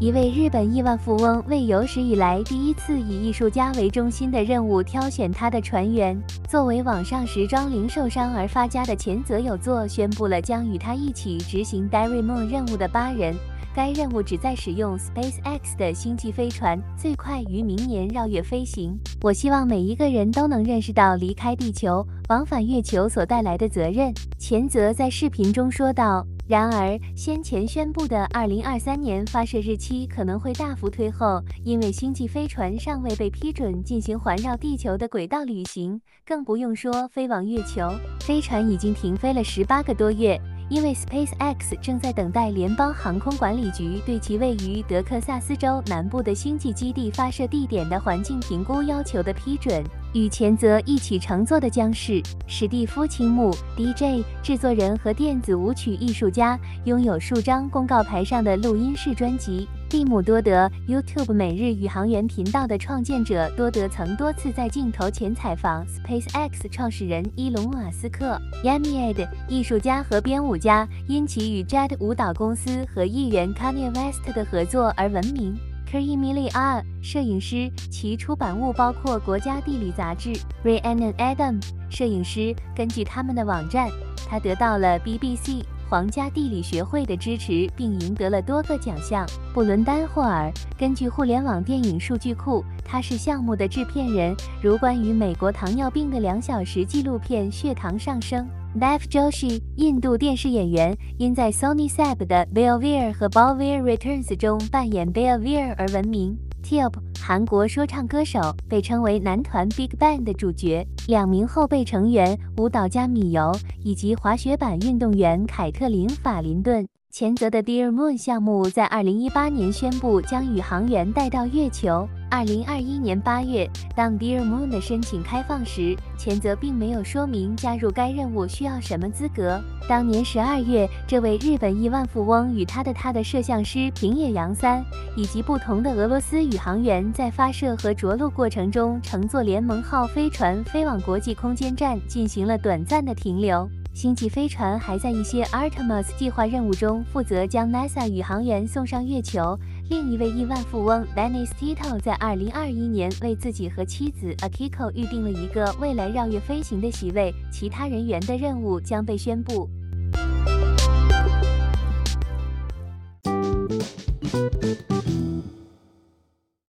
一位日本亿万富翁为有史以来第一次以艺术家为中心的任务挑选他的船员。作为网上时装零售商而发家的前泽有作宣布了将与他一起执行 Dairy Moon 任务的八人。该任务旨在使用 SpaceX 的星际飞船，最快于明年绕月飞行。我希望每一个人都能认识到离开地球往返月球所带来的责任。前泽在视频中说道。然而，先前宣布的2023年发射日期可能会大幅推后，因为星际飞船尚未被批准进行环绕地球的轨道旅行，更不用说飞往月球。飞船已经停飞了十八个多月。因为 SpaceX 正在等待联邦航空管理局对其位于德克萨斯州南部的星际基地发射地点的环境评估要求的批准。与前泽一起乘坐的将是史蒂夫·青木，DJ、制作人和电子舞曲艺术家，拥有数张公告牌上的录音室专辑。蒂姆·多德，YouTube 每日宇航员频道的创建者，多德曾多次在镜头前采访 SpaceX 创始人伊隆·马斯克。Yamied，艺术家和编舞家，因其与 Jet 舞蹈公司和艺人 Kanye West 的合作而闻名。Kerry R，摄影师，其出版物包括《国家地理》杂志。Ryan Adam，摄影师，根据他们的网站，他得到了 BBC。皇家地理学会的支持，并赢得了多个奖项。布伦丹·霍尔根据互联网电影数据库，他是项目的制片人，如关于美国糖尿病的两小时纪录片《血糖上升》。Dev Joshi，印度电视演员，因在 Sony Sab 的《Belvere》和《Belvere Returns》中扮演 Belvere 而闻名。T.O.P. 韩国说唱歌手，被称为男团 BigBang 的主角。两名后备成员，舞蹈家米尤以及滑雪板运动员凯特琳·法林顿。前泽的 Dear Moon 项目在2018年宣布将宇航员带到月球。2021年8月，当 Dear Moon 的申请开放时，前泽并没有说明加入该任务需要什么资格。当年12月，这位日本亿万富翁与他的他的摄像师平野洋三以及不同的俄罗斯宇航员在发射和着陆过程中，乘坐联盟号飞船飞往国际空间站进行了短暂的停留。星际飞船还在一些 Artemis 计划任务中负责将 NASA 宇航员送上月球。另一位亿万富翁 Dennis Tito 在2021年为自己和妻子 Akiko 预定了一个未来绕月飞行的席位，其他人员的任务将被宣布。